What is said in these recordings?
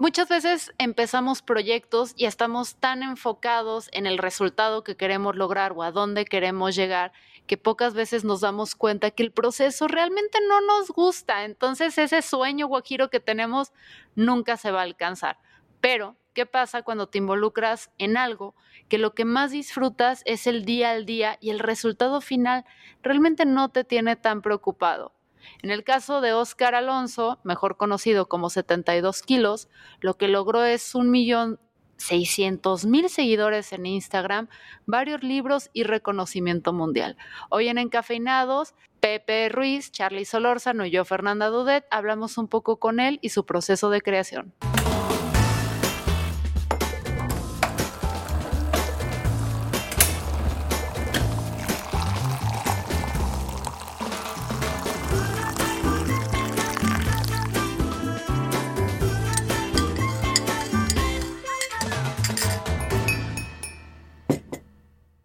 Muchas veces empezamos proyectos y estamos tan enfocados en el resultado que queremos lograr o a dónde queremos llegar que pocas veces nos damos cuenta que el proceso realmente no nos gusta. Entonces ese sueño guajiro que tenemos nunca se va a alcanzar. Pero, ¿qué pasa cuando te involucras en algo que lo que más disfrutas es el día al día y el resultado final realmente no te tiene tan preocupado? En el caso de Oscar Alonso, mejor conocido como 72 kilos, lo que logró es un millón seguidores en Instagram, varios libros y reconocimiento mundial. Hoy en Encafeinados, Pepe Ruiz, Charlie Solórzano y yo, Fernanda Dudet, hablamos un poco con él y su proceso de creación.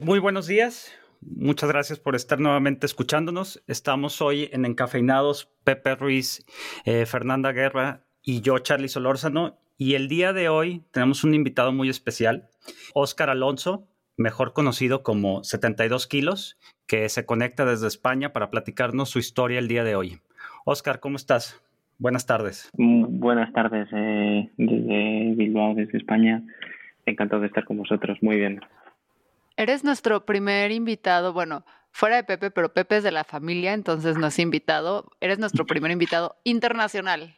Muy buenos días. Muchas gracias por estar nuevamente escuchándonos. Estamos hoy en Encafeinados, Pepe Ruiz, eh, Fernanda Guerra y yo, Charlie Solórzano. Y el día de hoy tenemos un invitado muy especial, Óscar Alonso, mejor conocido como 72 kilos, que se conecta desde España para platicarnos su historia el día de hoy. Óscar, ¿cómo estás? Buenas tardes. Buenas tardes eh, desde Bilbao, desde España. Encantado de estar con vosotros. Muy bien. Eres nuestro primer invitado, bueno, fuera de Pepe, pero Pepe es de la familia, entonces no es invitado. Eres nuestro primer invitado internacional.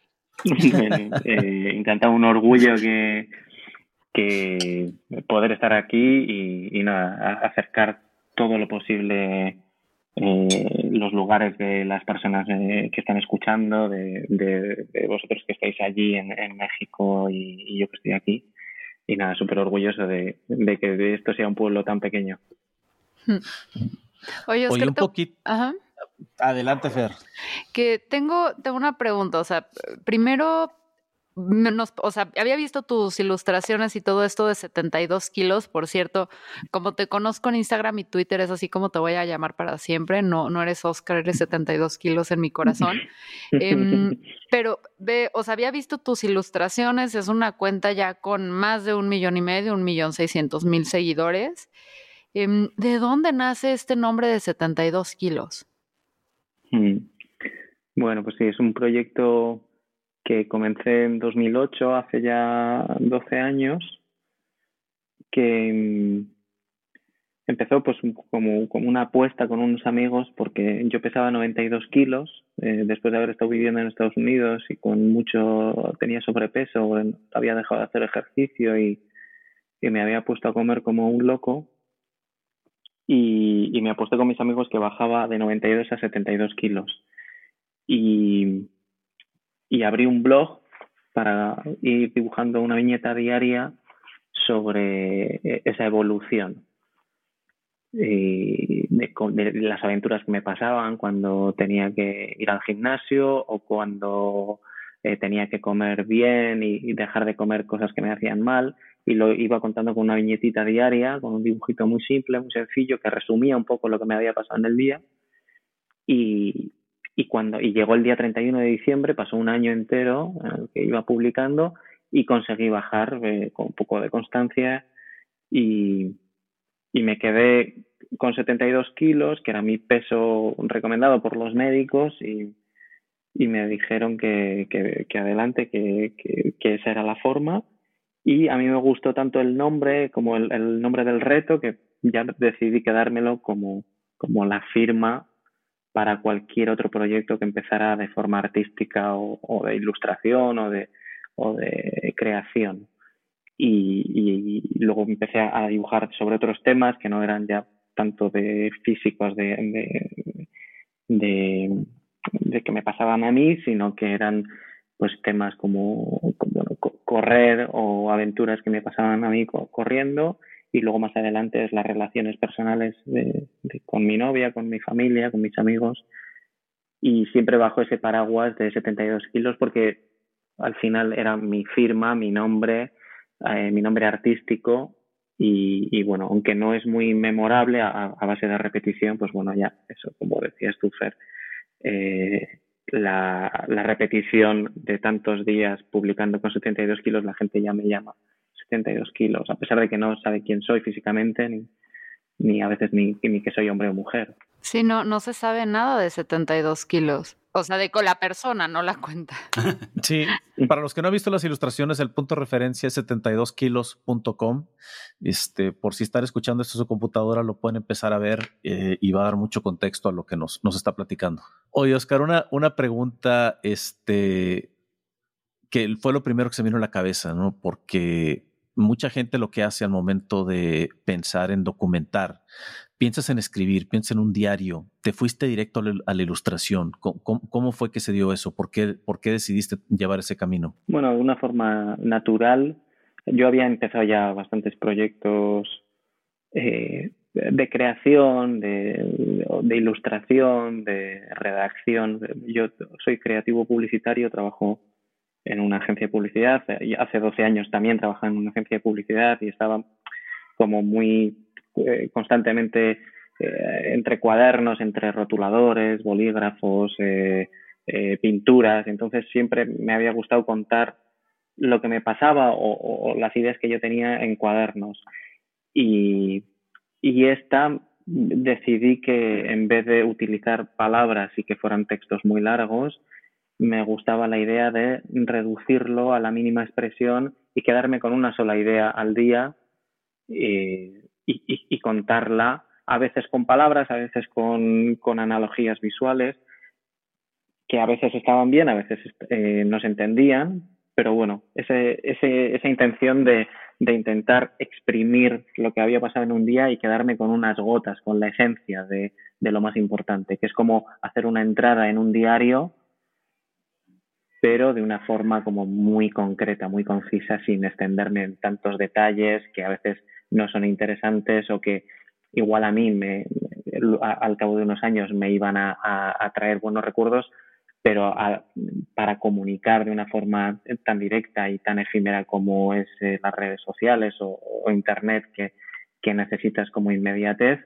eh, encanta un orgullo que, que poder estar aquí y, nada, acercar todo lo posible eh, los lugares de las personas eh, que están escuchando, de, de, vosotros que estáis allí en, México y, yo que estoy aquí y nada, súper orgulloso de, que esto sea un pueblo tan pequeño. Oye, un poquito. Adelante, Fer. Que tengo, tengo una pregunta. O sea, primero, o sea, había visto tus ilustraciones y todo esto de 72 kilos, por cierto, como te conozco en Instagram y Twitter, es así como te voy a llamar para siempre, no, no eres Oscar, eres 72 kilos en mi corazón. Em, pero ve, o sea, había visto tus ilustraciones, es una cuenta ya con más de un millón y medio, un millón seiscientos mil seguidores. Em, ¿De dónde nace este nombre de 72 kilos? Mm. Bueno, pues sí, es un proyecto que comencé en 2008, hace ya 12 años, que mm, empezó pues como, como una apuesta con unos amigos porque yo pesaba 92 kilos eh, después de haber estado viviendo en Estados Unidos y con mucho tenía sobrepeso, había dejado de hacer ejercicio y, y me había puesto a comer como un loco. Y, y me aposté con mis amigos que bajaba de 92 a 72 kilos. Y y abrí un blog para ir dibujando una viñeta diaria sobre eh, esa evolución. De, las aventuras que me pasaban cuando tenía que ir al gimnasio o cuando eh, tenía que comer bien y, dejar de comer cosas que me hacían mal. Y lo iba contando con una viñetita diaria, con un dibujito muy simple, muy sencillo, que resumía un poco lo que me había pasado en el día. Y, y cuando y llegó el día 31 de diciembre, pasó un año entero que iba publicando y conseguí bajar eh, con un poco de constancia y, y me quedé con 72 kilos, que era mi peso recomendado por los médicos y, y me dijeron que, que, que adelante, que, que, esa era la forma. Y a mí me gustó tanto el nombre como el, el nombre del reto que ya decidí quedármelo como, como la firma para cualquier otro proyecto que empezara de forma artística o, de ilustración o de, creación. Y, luego empecé a dibujar sobre otros temas que no eran ya tanto de físicos de, de, que me pasaban a mí, sino que eran pues temas como, correr o aventuras que me pasaban a mí corriendo y luego más adelante es las relaciones personales de, con mi novia, con mi familia, con mis amigos. Y siempre bajo ese paraguas de 72 kilos porque al final era mi firma, mi nombre, eh, mi nombre artístico. Y, bueno, aunque no es muy memorable a, base de repetición, pues bueno, ya eso, como decías tú, Fer, eh, la repetición de tantos días publicando con 72 kilos, la gente ya me llama 72 kilos, a pesar de que no sabe quién soy físicamente, ni, ni a veces ni, ni que soy hombre o mujer. Sí, no, no se sabe nada de 72 kilos. O sea, de con la persona, no la cuenta. Sí, para los que no han visto las ilustraciones, el punto de referencia es 72kilos.com. Este, por si están escuchando esto en su computadora, lo pueden empezar a ver eh, y va a dar mucho contexto a lo que nos, nos está platicando. Oye, Oscar, una, una pregunta, este, que fue lo primero que se me vino a la cabeza, ¿no? Porque mucha gente lo que hace al momento de pensar en documentar piensas en escribir, piensas en un diario, te fuiste directo a la, ilustración. ¿Cómo, fue que se dio eso? ¿Por qué, ¿Por qué decidiste llevar ese camino? Bueno, de una forma natural. Yo había empezado ya bastantes proyectos eh, de creación, de, de, ilustración, de redacción. Yo soy creativo publicitario, trabajo en una agencia de publicidad. Hace 12 años también trabajaba en una agencia de publicidad y estaba como muy eh, constantemente eh, entre cuadernos, entre rotuladores, bolígrafos, eh, pinturas. Entonces siempre me había gustado contar lo que me pasaba o, las ideas que yo tenía en cuadernos. Y, y esta decidí que en vez de utilizar palabras y que fueran textos muy largos, me gustaba la idea de reducirlo a la mínima expresión y quedarme con una sola idea al día y, contarla a veces con palabras, a veces con, analogías visuales, que a veces estaban bien, a veces eh, no se entendían, pero bueno, ese, esa intención de, intentar exprimir lo que había pasado en un día y quedarme con unas gotas, con la esencia de, de lo más importante, que es como hacer una entrada en un diario, pero de una forma como muy concreta, muy concisa, sin extenderme en tantos detalles que a veces no son interesantes o que igual a mí me, al cabo de unos años me iban a, traer buenos recuerdos, pero para comunicar de una forma tan directa y tan efímera como es eh, las redes sociales o, Internet que, necesitas como inmediatez,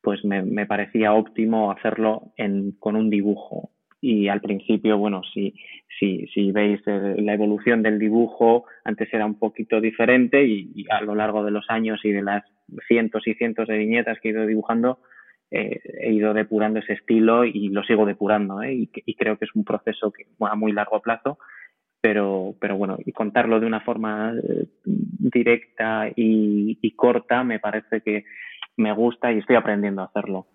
pues me, me parecía óptimo hacerlo en, con un dibujo y al principio, bueno, si, si, si veis la evolución del dibujo, antes era un poquito diferente y, a lo largo de los años y de las cientos y cientos de viñetas que he ido dibujando, eh, he ido depurando ese estilo y lo sigo depurando ¿eh? y, creo que es un proceso que, a muy largo plazo, pero, pero bueno, y contarlo de una forma eh, directa y, y corta me parece que me gusta y estoy aprendiendo a hacerlo.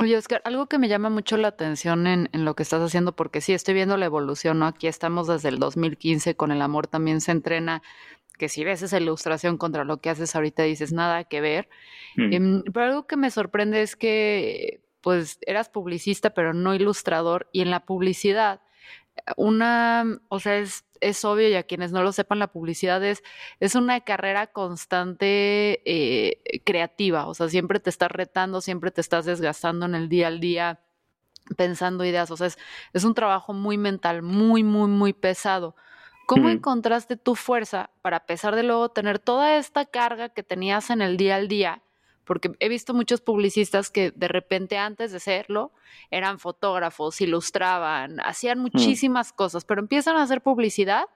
Oye, Oscar, algo que me llama mucho la atención en, en, lo que estás haciendo, porque sí, estoy viendo la evolución, ¿no? Aquí estamos desde el 2015 con El Amor también se entrena, que si ves esa ilustración contra lo que haces ahorita dices nada que ver. Mm. Em, pero algo que me sorprende es que, pues, eras publicista, pero no ilustrador, y en la publicidad, una, o sea, es es obvio y a quienes no lo sepan, la publicidad es, es una carrera constante eh, creativa, o sea, siempre te estás retando, siempre te estás desgastando en el día al día pensando ideas, o sea, es, un trabajo muy mental, muy, muy, muy pesado. ¿Cómo encontraste tu fuerza para, a pesar de luego tener toda esta carga que tenías en el día al día, porque he visto muchos publicistas que de repente antes de serlo eran fotógrafos, ilustraban, hacían mm. muchísimas cosas, pero empiezan a hacer publicidad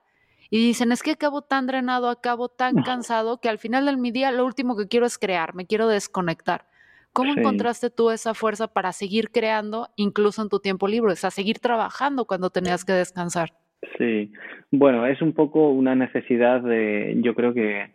y dicen, es que acabo tan drenado, acabo tan cansado que al final del mi día lo último que quiero es crear, me quiero desconectar. ¿Cómo encontraste tú esa fuerza para seguir creando incluso en tu tiempo libre, o sea, seguir trabajando cuando tenías que descansar? Sí, bueno, es un poco una necesidad de, yo creo que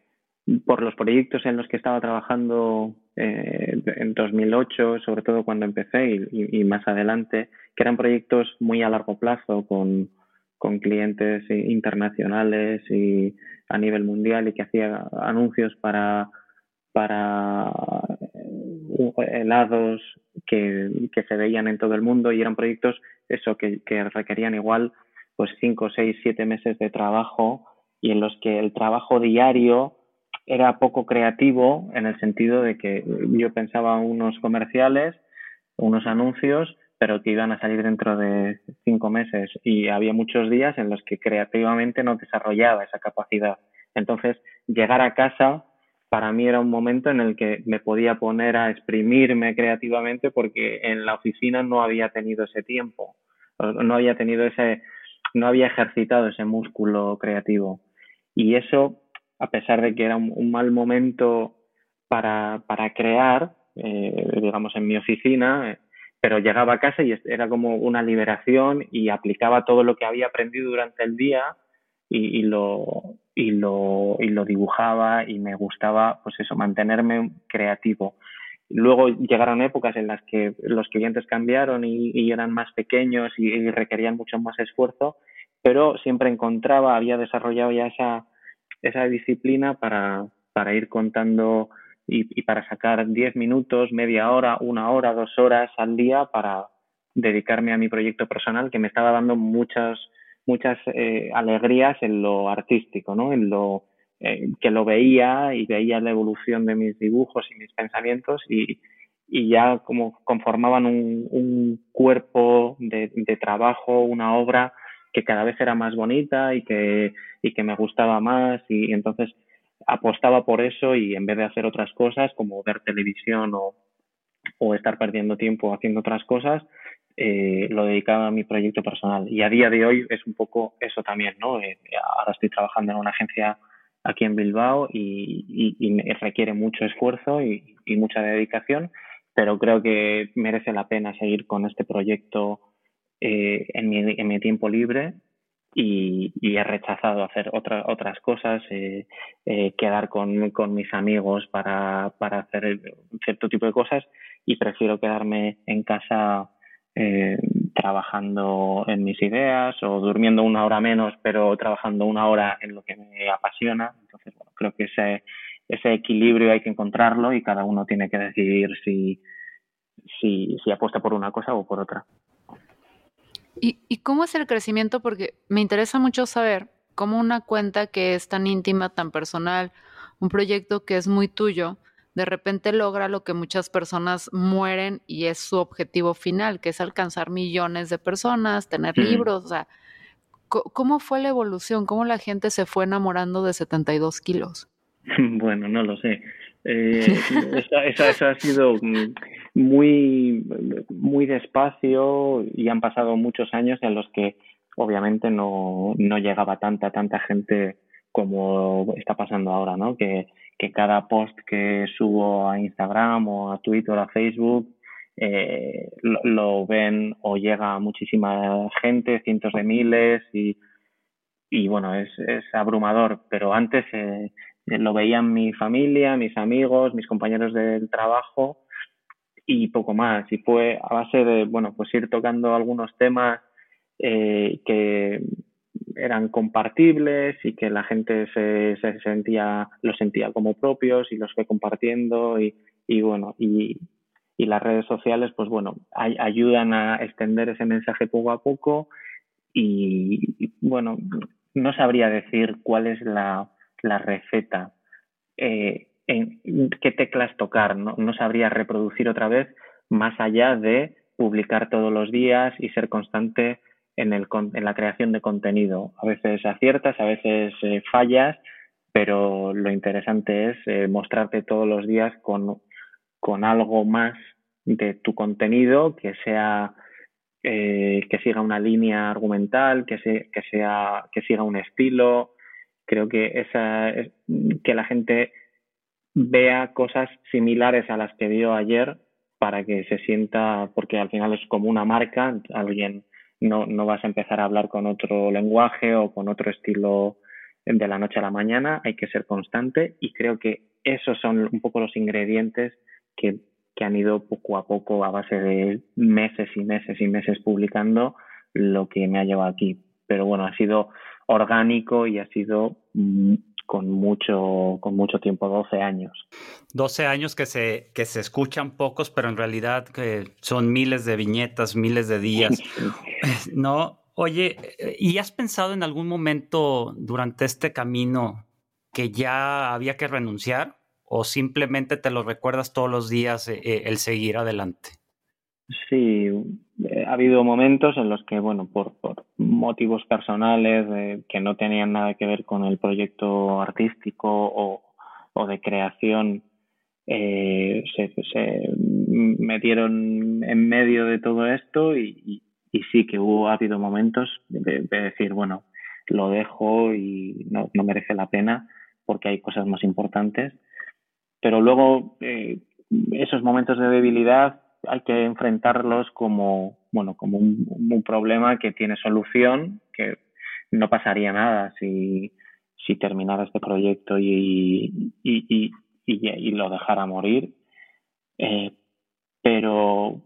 por los proyectos en los que estaba trabajando eh, en 2008, sobre todo cuando empecé y, más adelante, que eran proyectos muy a largo plazo con, con clientes internacionales y a nivel mundial y que hacía anuncios para, para eh, helados que, que se veían en todo el mundo y eran proyectos eso que, que requerían igual pues cinco, seis, siete meses de trabajo y en los que el trabajo diario era poco creativo en el sentido de que yo pensaba unos comerciales, unos anuncios, pero que iban a salir dentro de cinco meses y había muchos días en los que creativamente no desarrollaba esa capacidad. Entonces, llegar a casa para mí era un momento en el que me podía poner a exprimirme creativamente porque en la oficina no había tenido ese tiempo. no había tenido ese, no había ejercitado ese músculo creativo. Y eso, a pesar de que era un, mal momento para, para crear, eh, digamos, en mi oficina, eh, pero llegaba a casa y era como una liberación y aplicaba todo lo que había aprendido durante el día y, y, lo, y, lo, y lo dibujaba y me gustaba, pues eso, mantenerme creativo. Luego llegaron épocas en las que los clientes cambiaron y, eran más pequeños y, requerían mucho más esfuerzo, pero siempre encontraba, había desarrollado ya esa, esa disciplina para, para ir contando y, para sacar 10 minutos, media hora, una hora, dos horas al día para dedicarme a mi proyecto personal que me estaba dando muchas, muchas eh, alegrías en lo artístico, ¿no? En lo eh, que lo veía y veía la evolución de mis dibujos y mis pensamientos y, y ya como conformaban un, un cuerpo de, de, trabajo, una obra que cada vez era más bonita y que, y que me gustaba más y entonces apostaba por eso y en vez de hacer otras cosas como ver televisión o, o estar perdiendo tiempo haciendo otras cosas, eh, lo dedicaba a mi proyecto personal. Y a día de hoy es un poco eso también, ¿no? Eh, ahora estoy trabajando en una agencia aquí en Bilbao y, y, requiere mucho esfuerzo y, y, mucha dedicación, pero creo que merece la pena seguir con este proyecto eh, en, mi, en mi tiempo libre y, he rechazado hacer otra, otras cosas, eh, eh, quedar con, con, mis amigos para, para hacer cierto tipo de cosas y prefiero quedarme en casa eh, trabajando en mis ideas o durmiendo una hora menos, pero trabajando una hora en lo que me apasiona. Entonces, bueno, creo que ese, ese equilibrio hay que encontrarlo y cada uno tiene que decidir si, si, si apuesta por una cosa o por otra. ¿Y, ¿Y cómo es el crecimiento? Porque me interesa mucho saber cómo una cuenta que es tan íntima, tan personal, un proyecto que es muy tuyo, de repente logra lo que muchas personas mueren y es su objetivo final, que es alcanzar millones de personas, tener libros, o sea, ¿cómo fue la evolución? ¿Cómo la gente se fue enamorando de 72 kilos? Bueno, no lo sé. Eh, eso, ha sido muy, muy despacio y han pasado muchos años en los que obviamente no, no llegaba tanta, tanta gente como está pasando ahora, ¿no? Que, que cada post que subo a Instagram o a Twitter o a Facebook eh, lo, ven o llega muchísima gente, cientos de miles y, y bueno, es, es abrumador, pero antes eh, lo veían mi familia, mis amigos, mis compañeros del trabajo y poco más. Y fue a base de, bueno, pues ir tocando algunos temas eh, que eran compartibles y que la gente se, se sentía, los sentía como propios y los fue compartiendo y, y bueno, y, y las redes sociales, pues bueno, ay, ayudan a extender ese mensaje poco a poco y bueno, no sabría decir cuál es la, la receta, eh, en qué teclas tocar, ¿no? no sabría reproducir otra vez más allá de publicar todos los días y ser constante en, el, en la creación de contenido. A veces aciertas, a veces eh, fallas, pero lo interesante es eh, mostrarte todos los días con, con algo más de tu contenido que sea eh, que siga una línea argumental, que, que, sea, que siga un estilo, creo que esa que la gente vea cosas similares a las que vio ayer para que se sienta, porque al final es como una marca, alguien no, no vas a empezar a hablar con otro lenguaje o con otro estilo de la noche a la mañana, hay que ser constante y creo que esos son un poco los ingredientes que, que han ido poco a poco a base de meses y meses y meses publicando lo que me ha llevado aquí. Pero bueno, ha sido orgánico y ha sido mm, con mucho, con mucho tiempo, 12 años. 12 años que se, que se escuchan pocos, pero en realidad que son miles de viñetas, miles de días. no, oye, ¿y has pensado en algún momento durante este camino que ya había que renunciar o simplemente te lo recuerdas todos los días eh, eh, el seguir adelante? Sí, eh, ha habido momentos en los que, bueno, por, por motivos personales eh, que no tenían nada que ver con el proyecto artístico o, o de creación, eh, se, se, metieron en medio de todo esto y, y sí que hubo ha habido momentos de, decir, bueno, lo dejo y no, no, merece la pena porque hay cosas más importantes. Pero luego eh, esos momentos de debilidad hay que enfrentarlos como, bueno, como un, problema que tiene solución, que no pasaría nada si, si terminara este proyecto y, y, y, y lo dejara morir. Eh, pero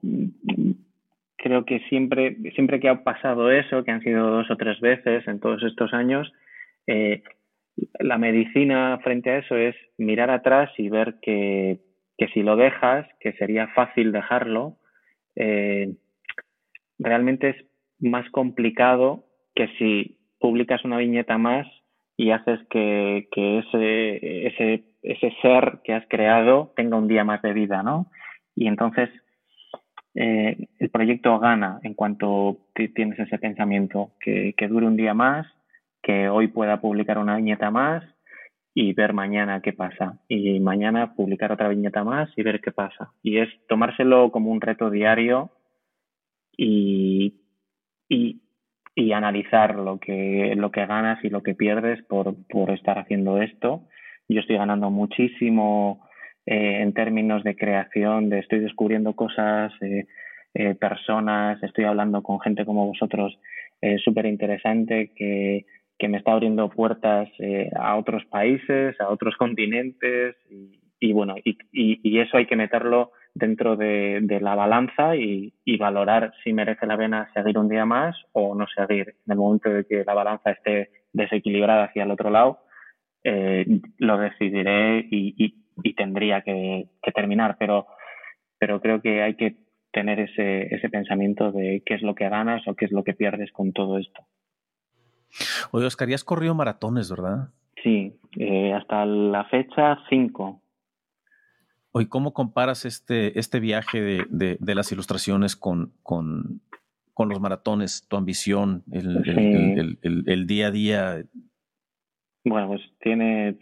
creo que siempre, siempre que ha pasado eso, que han sido dos o tres veces en todos estos años, eh, la medicina frente a eso es mirar atrás y ver que, que si lo dejas, que sería fácil dejarlo, eh, realmente es más complicado que si publicas una viñeta más y haces que, ese, ese, ser que has creado tenga un día más de vida, ¿no? Y entonces eh, el proyecto gana en cuanto tienes ese pensamiento, que dure un día más, que hoy pueda publicar una viñeta más y ver mañana qué pasa. Y mañana publicar otra viñeta más y ver qué pasa. Y es tomárselo como un reto diario y, y, y analizar lo que, lo que ganas y lo que pierdes por, por estar haciendo esto. Yo estoy ganando muchísimo eh, en términos de creación, de estoy descubriendo cosas, eh, eh, personas, estoy hablando con gente como vosotros súper interesante que, que, me está abriendo puertas a otros países, a otros continentes y, y bueno, y, eso hay que meterlo dentro de, la balanza y, valorar si merece la pena seguir un día más o no seguir. En el momento de que la balanza esté desequilibrada hacia el otro lado, eh, lo decidiré y, tendría que, terminar, pero, pero creo que hay que tener ese, ese pensamiento de qué es lo que ganas o qué es lo que pierdes con todo esto. Oye, Oscar, ya has corrido maratones, ¿verdad? Sí, eh, hasta la fecha cinco. Oye, ¿cómo comparas este, este viaje de, de, las ilustraciones con, con, con, los maratones, tu ambición, el, el, el, el, día a día? Bueno, pues tiene,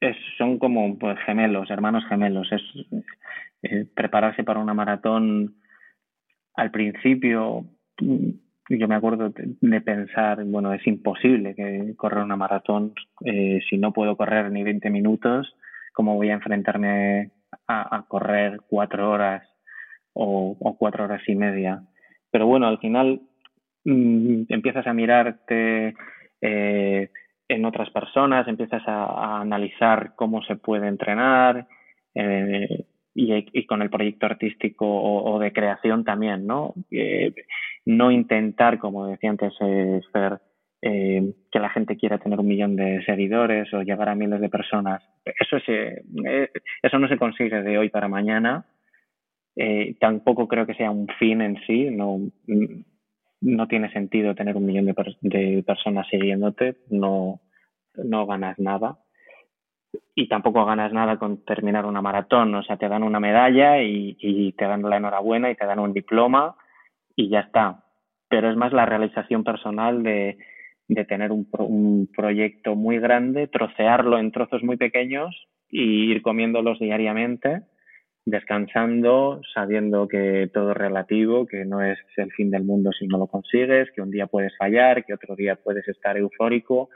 es, son como pues, gemelos, hermanos gemelos. Es eh, prepararse para una maratón al principio. Yo me acuerdo de pensar, bueno, es imposible que correr una maratón eh, si no puedo correr ni 20 minutos. ¿Cómo voy a enfrentarme a, correr cuatro horas o, cuatro horas y media? Pero bueno, al final mmm, empiezas a mirarte eh, en otras personas, empiezas a, a analizar cómo se puede entrenar eh, y, con el proyecto artístico o, de creación también, ¿no? No intentar, como decía antes, eh, Fer, eh, que la gente quiera tener un millón de seguidores o llegar a miles de personas. Eso, es, eh, eso no se consigue de hoy para mañana. Tampoco creo que sea un fin en sí. No, no tiene sentido tener un millón de, de personas siguiéndote, no, no ganas nada. Y tampoco ganas nada con terminar una maratón, o sea, te dan una medalla y, y te dan la enhorabuena y te dan un diploma y ya está. Pero es más la realización personal de, tener un, pro, un proyecto muy grande, trocearlo en trozos muy pequeños y ir comiéndolos diariamente descansando, sabiendo que todo es relativo, que no es el fin del mundo si no lo consigues, que un día puedes fallar, que otro día puedes estar eufórico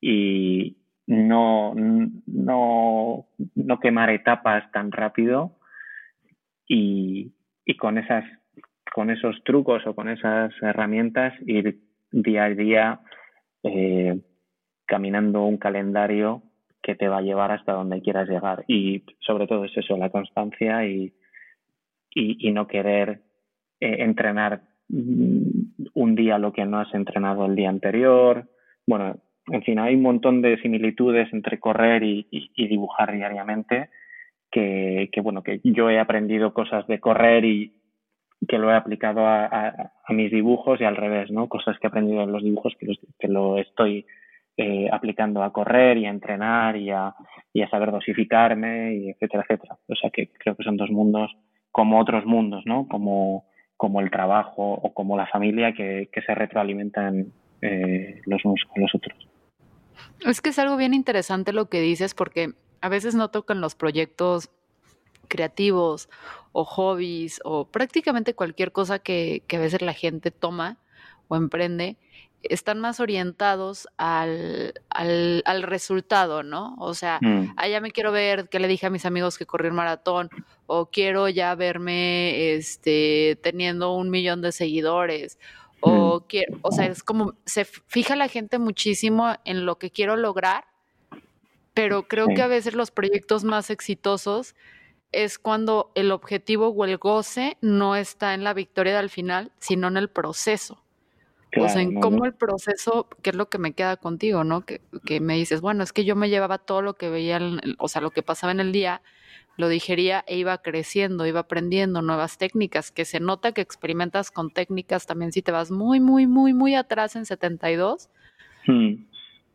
y no, no, no quemar etapas tan rápido y, y con esas con esos trucos o con esas herramientas ir día a día eh, caminando un calendario que te va a llevar hasta donde quieras llegar. Y sobre todo es eso, la constancia y, y, no querer eh, entrenar un día lo que no has entrenado el día anterior. Bueno, en fin, hay un montón de similitudes entre correr y, dibujar diariamente que, que, bueno, que yo he aprendido cosas de correr y que lo he aplicado a, mis dibujos y al revés, ¿no? Cosas que he aprendido en los dibujos que, lo estoy eh, aplicando a correr y a entrenar y a, y a saber dosificarme y etcétera, etcétera. O sea que creo que son dos mundos como otros mundos, ¿no? Como, como el trabajo o como la familia que, que se retroalimentan eh, los unos con los otros. Es que es algo bien interesante lo que dices porque a veces no tocan los proyectos creativos o hobbies o prácticamente cualquier cosa que, que a veces la gente toma o emprende, están más orientados al, al, resultado, ¿no? O sea, mm. ah, ya me quiero ver qué le dije a mis amigos que corrí un maratón, o quiero ya verme este, teniendo un millón de seguidores, o mm. quiero, o sea, es como, se fija la gente muchísimo en lo que quiero lograr, pero creo que a veces los proyectos más exitosos es cuando el objetivo o el goce no está en la victoria del final, sino en el proceso o sea, en cómo el proceso, que es lo que me queda contigo, ¿no? Que, que, me dices, bueno, es que yo me llevaba todo lo que veía, o sea, lo que pasaba en el día, lo digería e iba creciendo, iba aprendiendo nuevas técnicas, que se nota que experimentas con técnicas también si te vas muy, muy, muy, muy atrás en 72. Hmm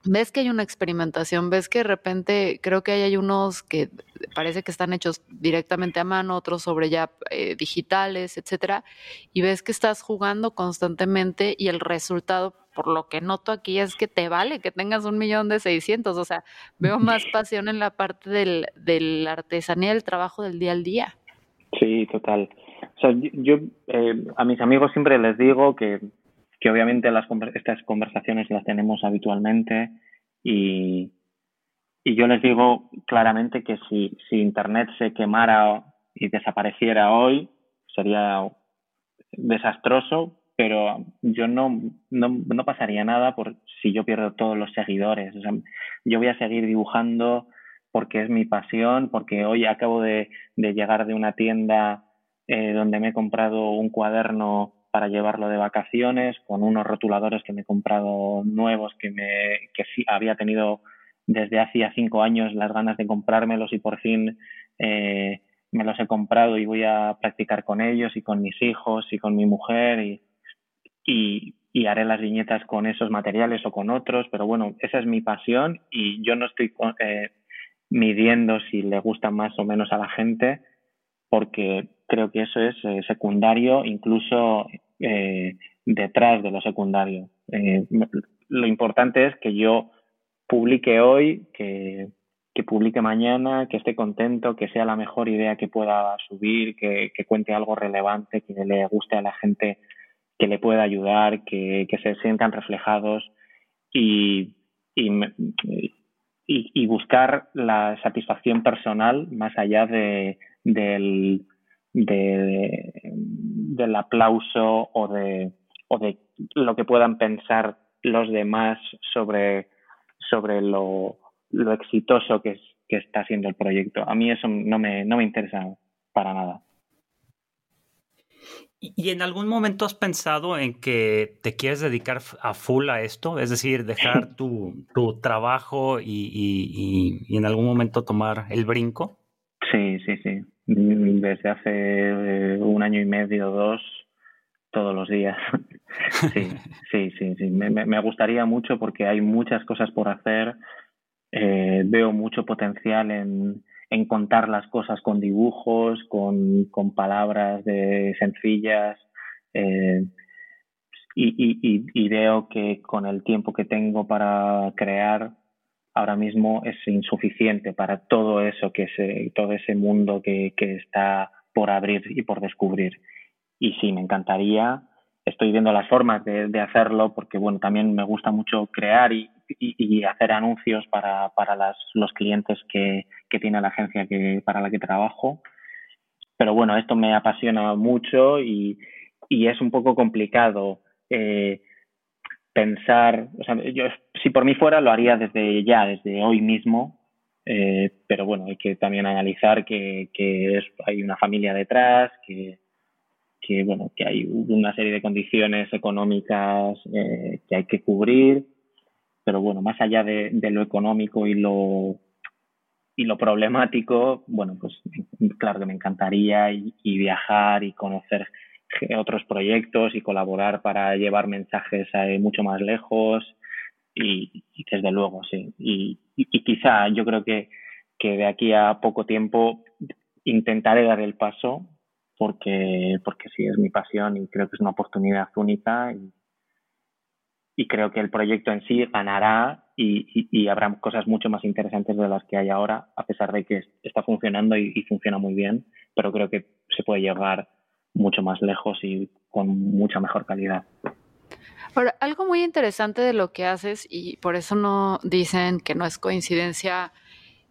ves que hay una experimentación, ves que de repente creo que hay, unos que parece que están hechos directamente a mano, otros sobre ya eh, digitales, etcétera, y ves que estás jugando constantemente y el resultado, por lo que noto aquí, es que te vale que tengas un millón de seiscientos, o sea, veo más pasión en la parte del, de la artesanía, del trabajo del día al día. Sí, total. O sea, yo eh, a mis amigos siempre les digo que que obviamente las, estas conversaciones las tenemos habitualmente y, y yo les digo claramente que si, si Internet se quemara y desapareciera hoy, sería desastroso, pero yo no, no, no, pasaría nada por si yo pierdo todos los seguidores. O sea, yo voy a seguir dibujando porque es mi pasión, porque hoy acabo de, de llegar de una tienda eh, donde me he comprado un cuaderno para llevarlo de vacaciones, con unos rotuladores que me he comprado nuevos que, me, que sí, había tenido desde hacía cinco años las ganas de comprármelos y por fin eh, me los he comprado y voy a practicar con ellos y con mis hijos y con mi mujer y, y, y haré las viñetas con esos materiales o con otros, pero bueno, esa es mi pasión y yo no estoy eh, midiendo si le gusta más o menos a la gente porque creo que eso es eh, secundario, incluso eh, detrás de lo secundario. Eh, lo importante es que yo publique hoy, que, que, publique mañana, que esté contento, que sea la mejor idea que pueda subir, que, que cuente algo relevante, que le guste a la gente, que le pueda ayudar, que, que se sientan reflejados y, y, y, buscar la satisfacción personal más allá de, del, de, del aplauso o de, o de lo que puedan pensar los demás sobre, sobre lo, lo exitoso que, es, que está siendo el proyecto. A mí eso no me, no me interesa para nada. ¿Y en algún momento has pensado en que te quieres dedicar a full a esto? Es decir, dejar tu, tu trabajo y, y, y, en algún momento tomar el brinco? Sí, sí, sí. Desde hace eh, un año y medio, dos, todos los días. sí, sí, sí, sí. Me, me, gustaría mucho porque hay muchas cosas por hacer. Eh, veo mucho potencial en, en contar las cosas con dibujos, con, con palabras de sencillas. Eh, y, y, y, veo que con el tiempo que tengo para crear, ahora mismo es insuficiente para todo eso que se, todo ese mundo que, que está por abrir y por descubrir. Y sí, me encantaría. Estoy viendo las formas de, de hacerlo porque, bueno, también me gusta mucho crear y, y, y hacer anuncios para, para las, los clientes que, que tiene la agencia que, para la que trabajo. Pero bueno, esto me apasiona mucho y, y es un poco complicado. Eh, pensar, o sea, yo si por mí fuera lo haría desde ya, desde hoy mismo, eh, pero bueno, hay que también analizar que, que es, hay una familia detrás, que, que bueno, que hay una serie de condiciones económicas eh, que hay que cubrir, pero bueno, más allá de, de lo económico y lo y lo problemático, bueno, pues claro que me encantaría y, y viajar y conocer otros proyectos y colaborar para llevar mensajes mucho más lejos y, desde luego, sí. Y, y, quizá yo creo que, que de aquí a poco tiempo intentaré dar el paso porque, porque sí es mi pasión y creo que es una oportunidad única y, y creo que el proyecto en sí ganará y, habrá cosas mucho más interesantes de las que hay ahora, a pesar de que está funcionando y, funciona muy bien, pero creo que se puede llegar mucho más lejos y con mucha mejor calidad. Ahora, algo muy interesante de lo que haces, y por eso no dicen que no es coincidencia,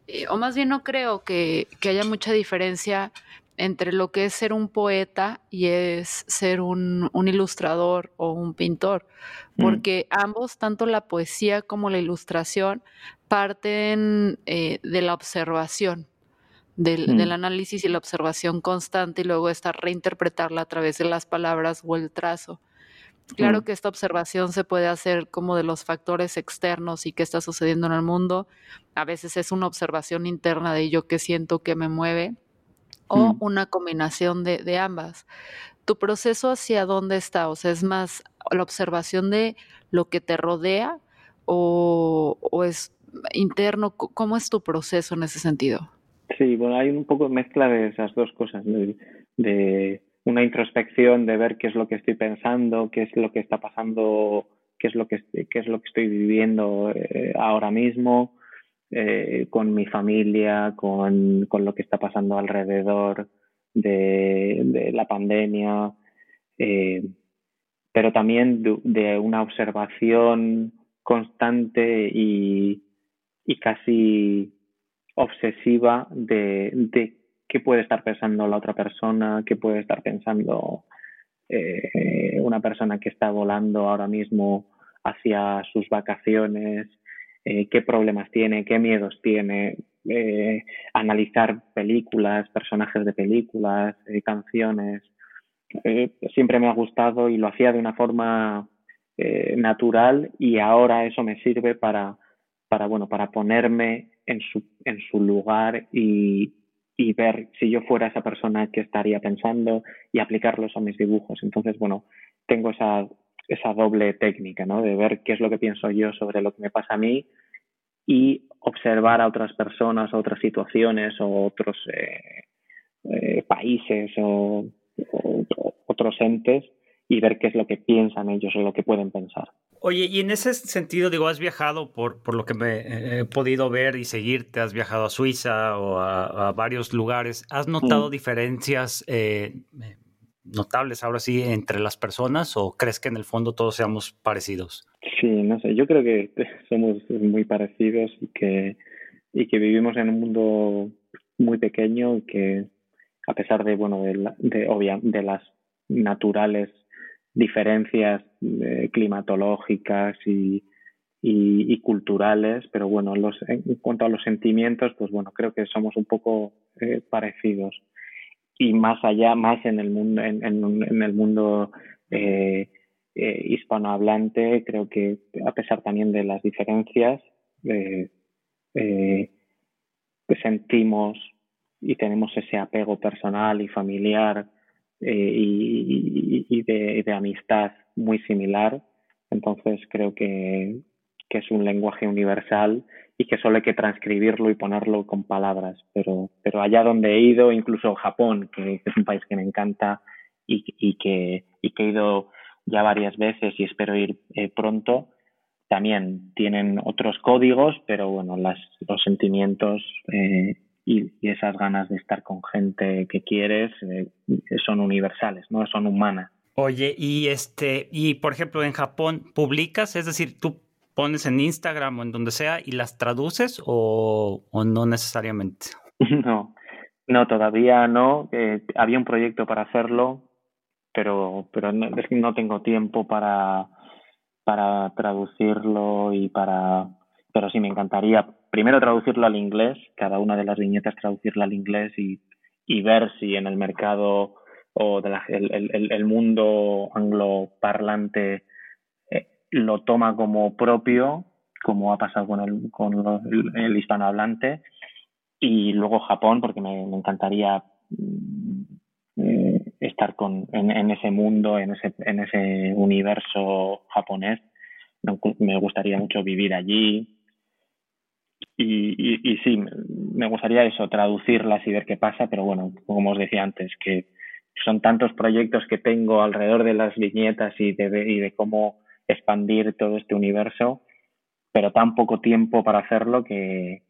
eh, o más bien no creo que, que haya mucha diferencia entre lo que es ser un poeta y es ser un, ilustrador o un pintor, mm. porque ambos, tanto la poesía como la ilustración, parten eh, de la observación, del, del, mm. análisis y la observación constante y luego esta reinterpretarla a través de las palabras o el trazo. Claro mm. que esta observación se puede hacer como de los factores externos y qué está sucediendo en el mundo. A veces es una observación interna de yo que siento que me mueve o una combinación de, ambas. ¿Tu proceso hacia dónde está? O sea, ¿es más la observación de lo que te rodea o, es interno? ¿Cómo es tu proceso en ese sentido? Sí, bueno, hay un poco de mezcla de esas dos cosas, de, una introspección de ver qué es lo que estoy pensando, qué es lo que está pasando, qué es lo que, qué es lo que estoy viviendo eh, ahora mismo, eh, con mi familia, con, con, lo que está pasando alrededor de, la pandemia, eh, pero también de, una observación constante y, y casi obsesiva de, de, qué puede estar pensando la otra persona, qué puede estar pensando eh, una persona que está volando ahora mismo hacia sus vacaciones, eh, qué problemas tiene, qué miedos tiene, eh, analizar películas, personajes de películas, eh, canciones. siempre me ha gustado y lo hacía de una forma natural y ahora eso me sirve para, para, bueno, para ponerme en su, en su lugar y, y ver si yo fuera esa persona que estaría pensando y aplicarlos a mis dibujos. Entonces, bueno, tengo esa, esa doble técnica, ¿no? De ver qué es lo que pienso yo sobre lo que me pasa a mí y observar a otras personas, a otras situaciones o otros eh, eh, países o, otros entes y ver qué es lo que piensan ellos o lo que pueden pensar. Oye, y en ese sentido, digo, has viajado por, por lo que me he podido ver y seguirte, has viajado a Suiza o a, varios lugares. ¿Has notado mm. diferencias eh, notables ahora sí entre las personas o crees que en el fondo todos seamos parecidos? Sí, no sé, yo creo que somos muy parecidos y que, y que vivimos en un mundo muy pequeño y que a pesar de, bueno, de, de, de las naturales diferencias eh, climatológicas y, y, culturales, pero bueno, los, en cuanto a los sentimientos, pues bueno, creo que somos un poco eh, parecidos y más allá, más en el mundo, en, el mundo eh, eh, hispanohablante, creo que a pesar también de las diferencias, eh, eh sentimos y tenemos ese apego personal y familiar y, y, de, de, amistad muy similar. Entonces creo que, que es un lenguaje universal y que solo hay que transcribirlo y ponerlo con palabras. Pero, pero allá donde he ido, incluso Japón, que es un país que me encanta y, y, que, y que he ido ya varias veces y espero ir eh, pronto, también tienen otros códigos, pero bueno, las, los sentimientos eh, y, y, esas ganas de estar con gente que quieres eh, son universales, no son humanas. Oye, y este, y por ejemplo en Japón, ¿publicas? Es decir, tú pones en Instagram o en donde sea y las traduces o, no necesariamente? No, no, todavía no. Eh, había un proyecto para hacerlo, pero, pero no, no tengo tiempo para, para traducirlo y para... Pero sí, me encantaría primero traducirlo al inglés, cada una de las viñetas traducirla al inglés y, y ver si en el mercado o de el, el, el mundo angloparlante lo toma como propio, como ha pasado con el, con el hispanohablante, y luego Japón, porque me, encantaría mm, estar con, en, ese mundo, en ese, en ese universo japonés. Me gustaría mucho vivir allí. Y, sí, me gustaría eso, traducirlas y ver qué pasa, pero bueno, como os decía antes, que son tantos proyectos que tengo alrededor de las viñetas y de cómo expandir todo este universo pero tan poco tiempo para hacerlo que,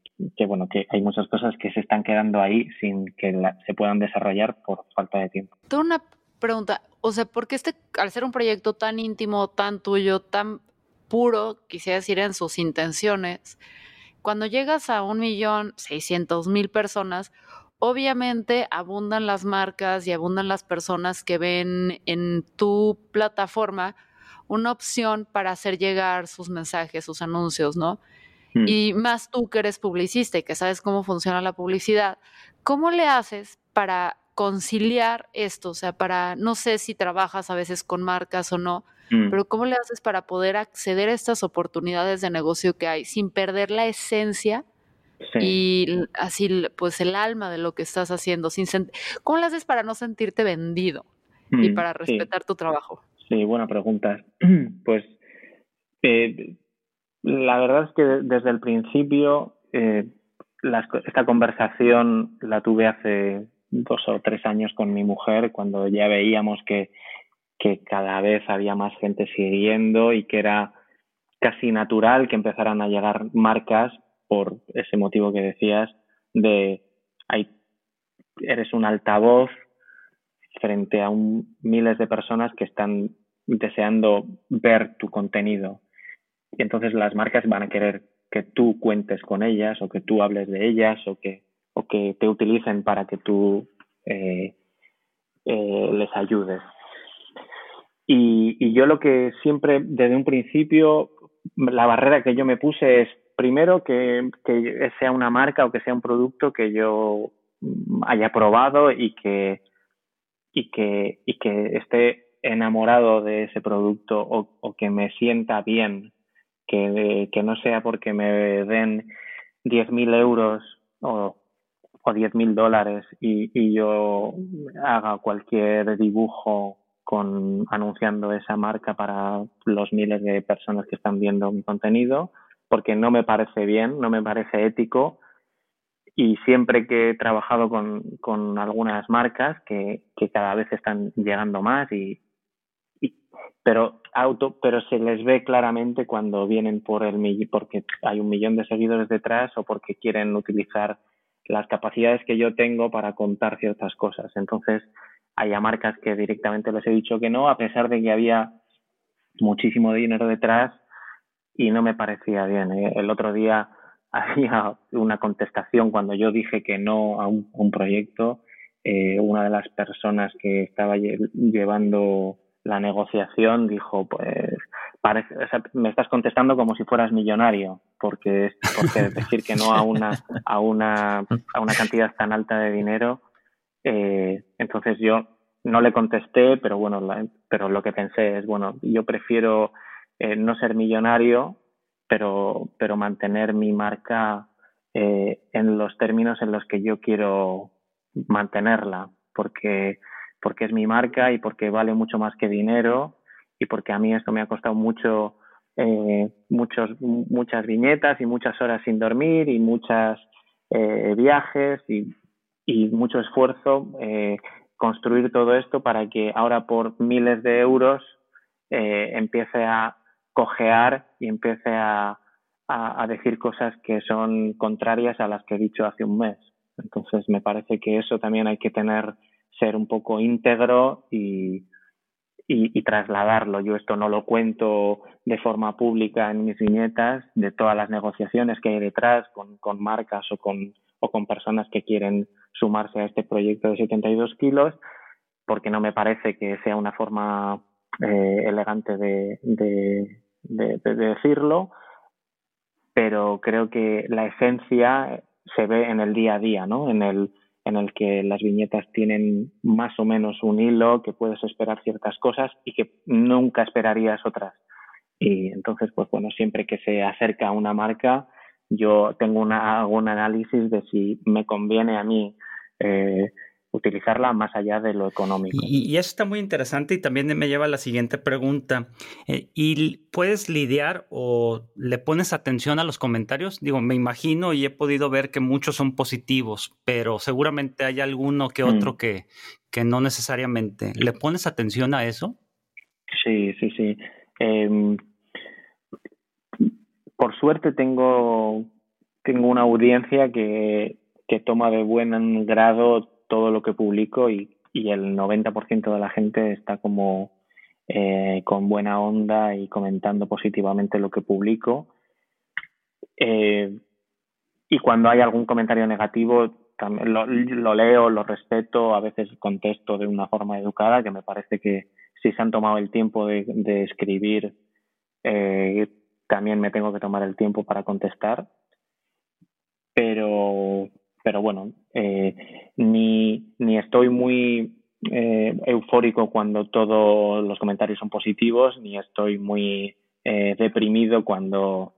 bueno, que hay muchas cosas que se están quedando ahí sin que se puedan desarrollar por falta de tiempo. Tengo una pregunta, o sea, ¿por qué este, al ser un proyecto tan íntimo, tan tuyo, tan puro, quisiera decir en sus intenciones, cuando llegas a un millón seiscientos mil personas, obviamente abundan las marcas y abundan las personas que ven en tu plataforma una opción para hacer llegar sus mensajes, sus anuncios, ¿no? Mm. Y más tú que eres publicista y que sabes cómo funciona la publicidad, ¿cómo le haces para conciliar esto? O sea, para, no sé si trabajas a veces con marcas o no, mm. pero ¿cómo le haces para poder acceder a estas oportunidades de negocio que hay sin perder la esencia y así, pues el alma de lo que estás haciendo? Sin ¿Cómo le haces para no sentirte vendido y mm, para respetar tu trabajo? Sí, buena pregunta. Pues eh, la verdad es que desde el principio eh, esta conversación la tuve hace dos o tres años con mi mujer cuando ya veíamos que, que cada vez había más gente siguiendo y que era casi natural que empezaran a llegar marcas por ese motivo que decías de hay, eres un altavoz frente a un, miles de personas que están deseando ver tu contenido y entonces las marcas van a querer que tú cuentes con ellas o que tú hables de ellas o que, o que te utilicen para que tú eh, eh, les ayudes. Y, y yo lo que siempre, desde un principio, la barrera que yo me puse es, primero, que, que sea una marca o que sea un producto que yo haya probado y que, y que, y que esté enamorado de ese producto o, que me sienta bien que, no sea porque me den 10.000 euros o, o 10.000 dólares y, y yo haga cualquier dibujo con anunciando esa marca para los miles de personas que están viendo mi contenido, porque no me parece bien, no me parece ético. Y siempre que he trabajado con, con algunas marcas que, que cada vez están llegando más y, pero auto, pero se les ve claramente cuando vienen por el porque hay un millón de seguidores detrás o porque quieren utilizar las capacidades que yo tengo para contar ciertas cosas. Entonces, hay marcas que directamente les he dicho que no, a pesar de que había muchísimo dinero detrás y no me parecía bien. ¿eh? El otro día había una contestación cuando yo dije que no a un, proyecto. Eh, una de las personas que estaba llevando la negociación dijo, pues, parece, me estás contestando como si fueras millonario, porque, porque decir que no a una, a una, a una cantidad tan alta de dinero, eh, entonces yo no le contesté, pero bueno, pero lo que pensé es, bueno, yo prefiero eh, no ser millonario, pero, pero mantener mi marca eh, en los términos en los que yo quiero mantenerla, porque porque es mi marca y porque vale mucho más que dinero y porque a mí esto me ha costado mucho, eh, muchos, muchas viñetas y muchas horas sin dormir y muchos eh, viajes y, y, mucho esfuerzo eh, construir todo esto para que ahora por miles de euros eh, empiece a cojear y empiece a, a, a decir cosas que son contrarias a las que he dicho hace un mes. Entonces me parece que eso también hay que tener ser un poco íntegro y, y, trasladarlo. Yo esto no lo cuento de forma pública en mis viñetas, de todas las negociaciones que hay detrás con, con marcas o con, o con personas que quieren sumarse a este proyecto de 72 kilos, porque no me parece que sea una forma eh, elegante de, de, de, decirlo, pero creo que la esencia se ve en el día a día, ¿no? En el, en el que las viñetas tienen más o menos un hilo, que puedes esperar ciertas cosas y que nunca esperarías otras. Y entonces, pues bueno, siempre que se acerca una marca, yo tengo una, un análisis de si me conviene a mí eh, utilizarla más allá de lo económico. Y, eso está muy interesante y también me lleva a la siguiente pregunta. Eh, ¿Y puedes lidiar o le pones atención a los comentarios? Digo, me imagino y he podido ver que muchos son positivos, pero seguramente hay alguno que mm. otro que, que no necesariamente. ¿Le pones atención a eso? Sí, sí, sí. Em, por suerte tengo, tengo una audiencia que, que toma de buen grado todo lo que publico y, el 90% de la gente está como eh, con buena onda y comentando positivamente lo que publico. Eh, y cuando hay algún comentario negativo, también lo, leo, lo respeto, a veces contesto de una forma educada, que me parece que si se han tomado el tiempo de, de escribir, eh, también me tengo que tomar el tiempo para contestar. Pero, pero bueno, eh, ni, ni estoy muy eh, eufórico cuando todos los comentarios son positivos, ni estoy muy eh, deprimido cuando,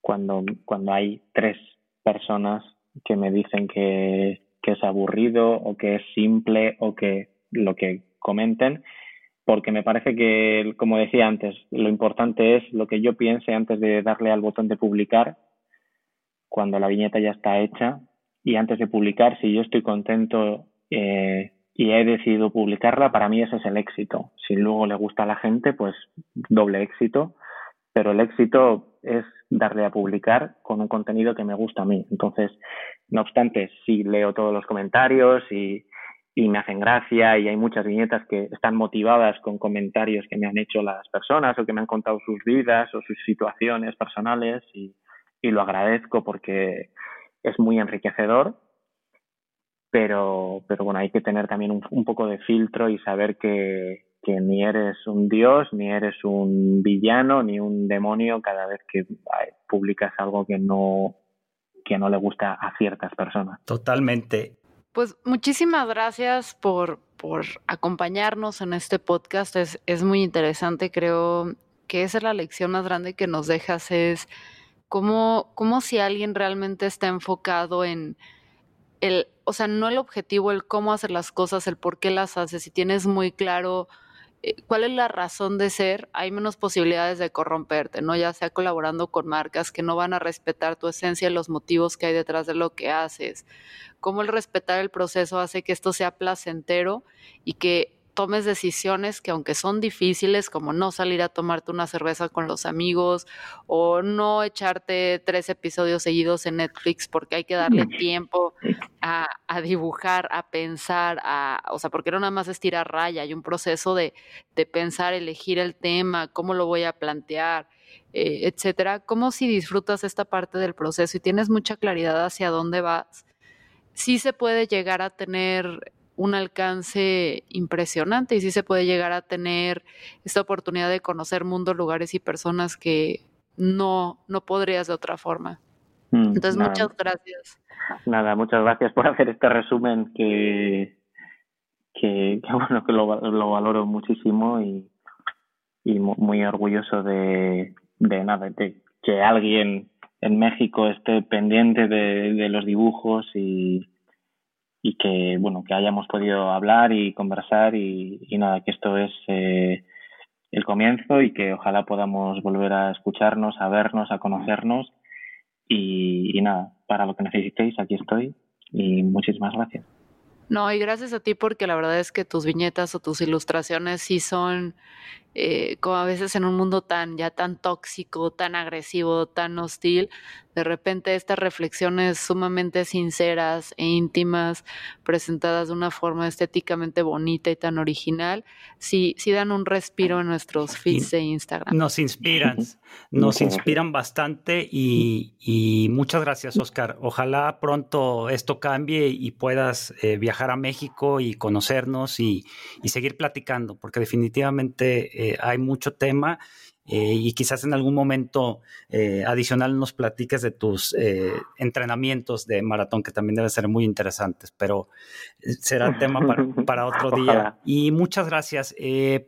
cuando, cuando hay tres personas que me dicen que, que es aburrido o que es simple o que lo que comenten, porque me parece que, como decía antes, lo importante es lo que yo piense antes de darle al botón de publicar, cuando la viñeta ya está hecha, y antes de publicar, si yo estoy contento eh, y he decidido publicarla, para mí ese es el éxito. Si luego le gusta a la gente, pues doble éxito, pero el éxito es darle a publicar con un contenido que me gusta a mí. Entonces, no obstante, si leo todos los comentarios y, y me hacen gracia y hay muchas viñetas que están motivadas con comentarios que me han hecho las personas o que me han contado sus vidas o sus situaciones personales y, y lo agradezco porque es muy enriquecedor pero, pero bueno, hay que tener también un, un poco de filtro y saber que, que, ni eres un dios, ni eres un villano, ni un demonio cada vez que publicas algo que no, que no le gusta a ciertas personas. Totalmente. Pues muchísimas gracias por, por acompañarnos en este podcast. Es, es muy interesante. Creo que esa es la lección más grande que nos dejas, es cómo, cómo si alguien realmente está enfocado en el o sea, no el objetivo, el cómo hacer las cosas, el por qué las haces, si tienes muy claro eh, cuál es la razón de ser, hay menos posibilidades de corromperte, ¿no? Ya sea colaborando con marcas que no van a respetar tu esencia y los motivos que hay detrás de lo que haces. Cómo el respetar el proceso hace que esto sea placentero y que tomes decisiones que aunque son difíciles, como no salir a tomarte una cerveza con los amigos o no echarte tres episodios seguidos en Netflix porque hay que darle tiempo a, a dibujar, a pensar, a, o sea, porque no nada más es tirar raya, hay un proceso de, de pensar, elegir el tema, cómo lo voy a plantear, eh, etcétera. Como si disfrutas esta parte del proceso y tienes mucha claridad hacia dónde vas, sí se puede llegar a tener un alcance impresionante y sí se puede llegar a tener esta oportunidad de conocer mundos, lugares y personas que no, no podrías de otra forma. Mm, Entonces, muchas gracias. Nada, muchas gracias por hacer este resumen que, que, bueno, que lo, lo, valoro muchísimo y, y muy orgulloso de, de nada, de que alguien en México esté pendiente de, de los dibujos y, y que bueno que hayamos podido hablar y conversar y, nada que esto es eh, el comienzo y que ojalá podamos volver a escucharnos a vernos a conocernos. Y, y nada para lo que necesitéis aquí estoy y muchísimas gracias. No, y gracias a ti porque la verdad es que tus viñetas o tus ilustraciones sí son eh, como a veces en un mundo tan ya tan tóxico, tan agresivo, tan hostil, de repente estas reflexiones sumamente sinceras e íntimas, presentadas de una forma estéticamente bonita y tan original, sí, sí dan un respiro en nuestros feeds de Instagram. Nos inspiran, nos inspiran bastante y, y muchas gracias, Oscar. Ojalá pronto esto cambie y puedas eh, viajar a México y conocernos y, y seguir platicando, porque definitivamente eh, hay mucho tema eh, y quizás en algún momento eh, adicional nos platiques de tus eh, entrenamientos de maratón, que también deben ser muy interesantes, pero será tema para, otro día. Y muchas gracias.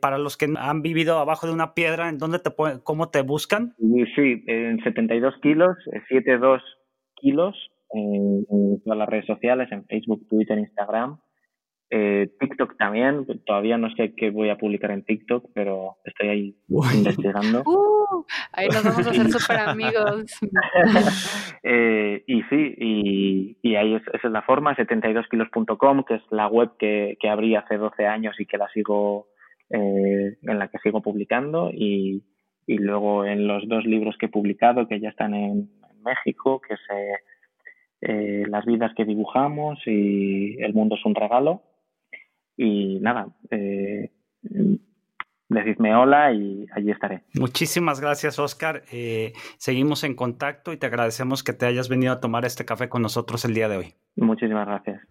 para los que han vivido abajo de una piedra, ¿en dónde te cómo te buscan? Sí, en 72 kilos, 72 kilos en todas las redes sociales, en Facebook, Twitter, Instagram. Eh, TikTok también, todavía no sé qué voy a publicar en TikTok, pero estoy ahí investigando. Uh, ahí nos vamos a hacer súper amigos. eh, y sí, y, y ahí es, esa es la forma, 72kilos.com, que es la web que, que abrí hace 12 años y que la sigo, eh, en la que sigo publicando y, y luego en los dos libros que he publicado que ya están en, México, que es eh, Las vidas que dibujamos y El mundo es un regalo. Y nada, eh, decidme hola y allí estaré. Muchísimas gracias, Oscar. Eh, seguimos en contacto y te agradecemos que te hayas venido a tomar este café con nosotros el día de hoy. Muchísimas gracias.